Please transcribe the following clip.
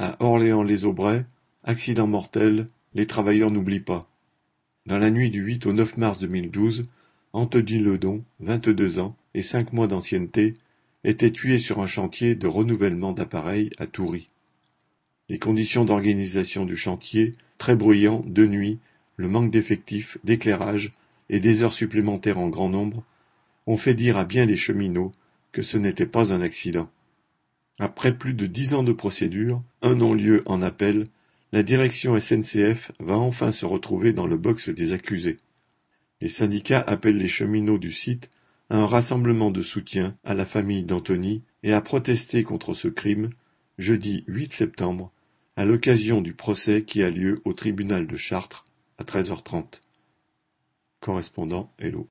À Orléans-les-Aubrais, accident mortel, les travailleurs n'oublient pas. Dans la nuit du 8 au 9 mars 2012, Anthony Ledon, vingt-deux ans et cinq mois d'ancienneté, était tué sur un chantier de renouvellement d'appareils à Toury. Les conditions d'organisation du chantier, très bruyant, de nuit, le manque d'effectifs, d'éclairage et des heures supplémentaires en grand nombre, ont fait dire à bien des cheminots que ce n'était pas un accident. Après plus de dix ans de procédure, un non-lieu en appel, la direction SNCF va enfin se retrouver dans le box des accusés. Les syndicats appellent les cheminots du site à un rassemblement de soutien à la famille d'Anthony et à protester contre ce crime jeudi 8 septembre à l'occasion du procès qui a lieu au tribunal de Chartres à 13h30. Correspondant Hello.